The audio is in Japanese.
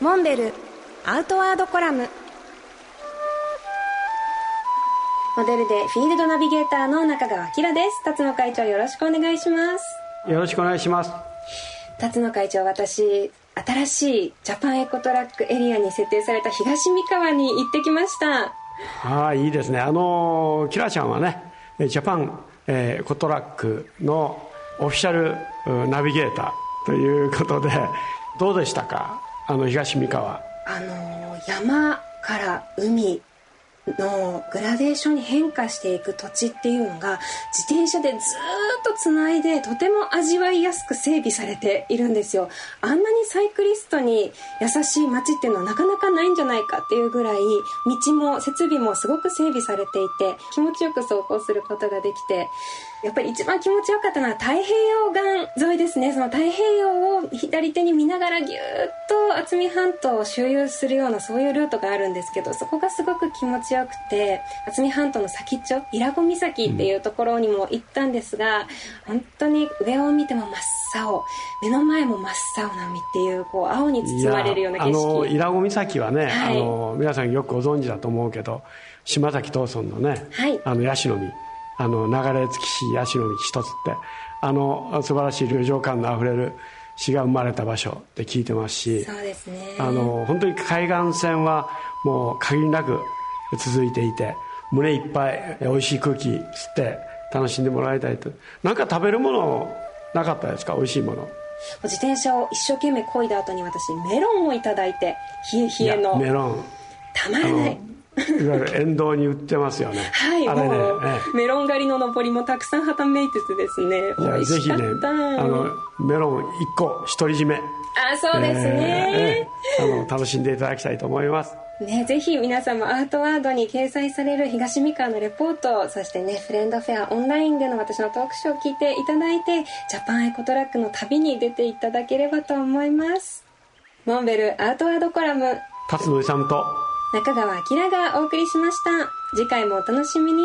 モンベルアウトワードコラム。モデルでフィールドナビゲーターの中川明です。辰野会長よろしくお願いします。よろしくお願いします。辰野会長私新しいジャパンエコトラックエリアに設定された東三河に行ってきました。ああいいですね。あのキラちゃんはねジャパン、えー、エコトラックのオフィシャルナビゲーターということでどうでしたか？あの東三河。あの山から海のグラデーションに変化していく土地っていうのが自転車でずっとつないでとても味わいやすく整備されているんですよ。あんなにサイクリストに優しい街っていうのはなかなかないんじゃないかっていうぐらい道も設備もすごく整備されていて気持ちよく走行することができてやっぱり一番気持ちよかったのは太平洋岸沿いですね。その太平洋を左手に見ながらぎゅーっと渥美半島を周遊するようなそういうルートがあるんですけどそこがすごく気持ちよくて渥美半島の先っちょ伊良湖岬っていうところにも行ったんですが、うん、本当に上を見ても真っ青目の前も真っ青な海っていうこう青に包まれるような景色。あの伊良湖岬はね、はい、あの皆さんよくご存知だと思うけど島崎藤村のね、はい、あのヤシの実あの流れ着きしヤシの実一つってあの素晴らしい旅情感のあふれる詩が生まれた場所って聞いてますしそうですね。あの本当に海岸線はもう限りなく続いていて胸いっぱい美味しい空気吸って楽しんでもらいたいと。何か食べるものなかったですか？美味しいもの。自転車を一生懸命漕いだ後に私メロンをいただいて冷え冷えの。メロン。たまらない。いわゆる沿道に売ってますよね。はいあれね、メロン狩りの上りもたくさんはためいててですね。いやぜひねあのメロン1個独り占め。あそうですね、えーえー、あの楽しんでいただきたいと思います。ね、ぜひ皆様アートワードに掲載される東三河のレポートそしてねフレンドフェアオンラインでの私のトークショーを聞いていただいてジャパンエコトラックの旅に出ていただければと思います。モンベルアートワードコラム。辰野さんと。中川明がお送りしました。次回もお楽しみに